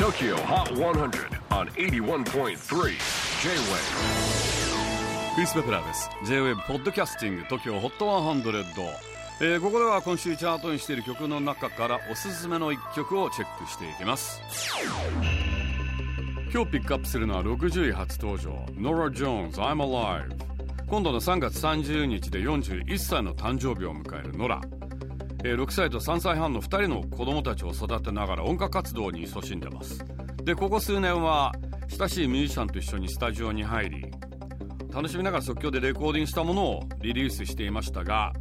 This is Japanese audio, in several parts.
TOKYO HOT 100 on 81.3 J-WAVE クリス・ベプラーです。J-WAVE ポッドキャスティング TOKYO HOT 100、えー、ここでは今週チャートにしている曲の中からおすすめの一曲をチェックしていきます。今日ピックアップするのは60位初登場 Nora Jones I'm Alive 今度の3月30日で41歳の誕生日を迎えるノラえ、6歳と3歳半の2人の子供たちを育てながら音楽活動に勤しんでます。でここ数年は親しいミュージシャンと一緒にスタジオに入り楽しみながら即興でレコーディングしたものをリリースしていましたが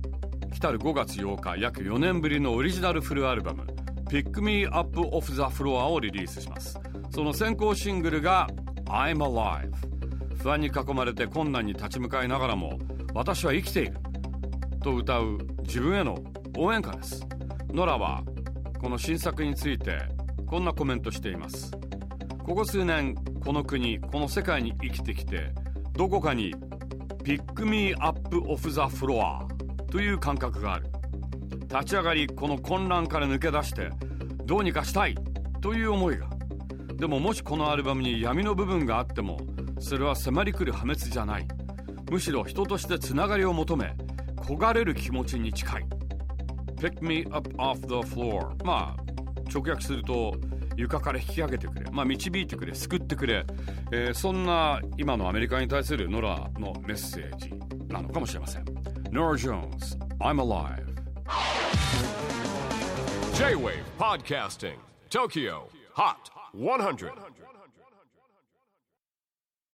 来たる5月8日約4年ぶりのオリジナルフルアルバム「Pick Me Up Off the Floor」をリリースします。その先行シングルが「I'm Alive」不安に囲まれて困難に立ち向かいながらも私は生きている。と歌う自分への応援歌です。ノラはこの新作についてこんなコメントしています。ここ数年この国この世界に生きてきてどこかにピックミーアップオフザフロアという感覚がある。立ち上がりこの混乱から抜け出してどうにかしたいという思いが。でももしこのアルバムに闇の部分があってもそれは迫り来る破滅じゃない。むしろ人としてつながりを求め焦がれる気持ちに近い。Pick me up off the floor. まあ直訳すると床から引き上げてくれ、まあ、導いてくれ。救ってくれ、えー、そんな今のアメリカに対するノラのメッセージなのかもしれません。Nora Jones I'm Alive. J-Wave Podcasting Tokyo Hot 100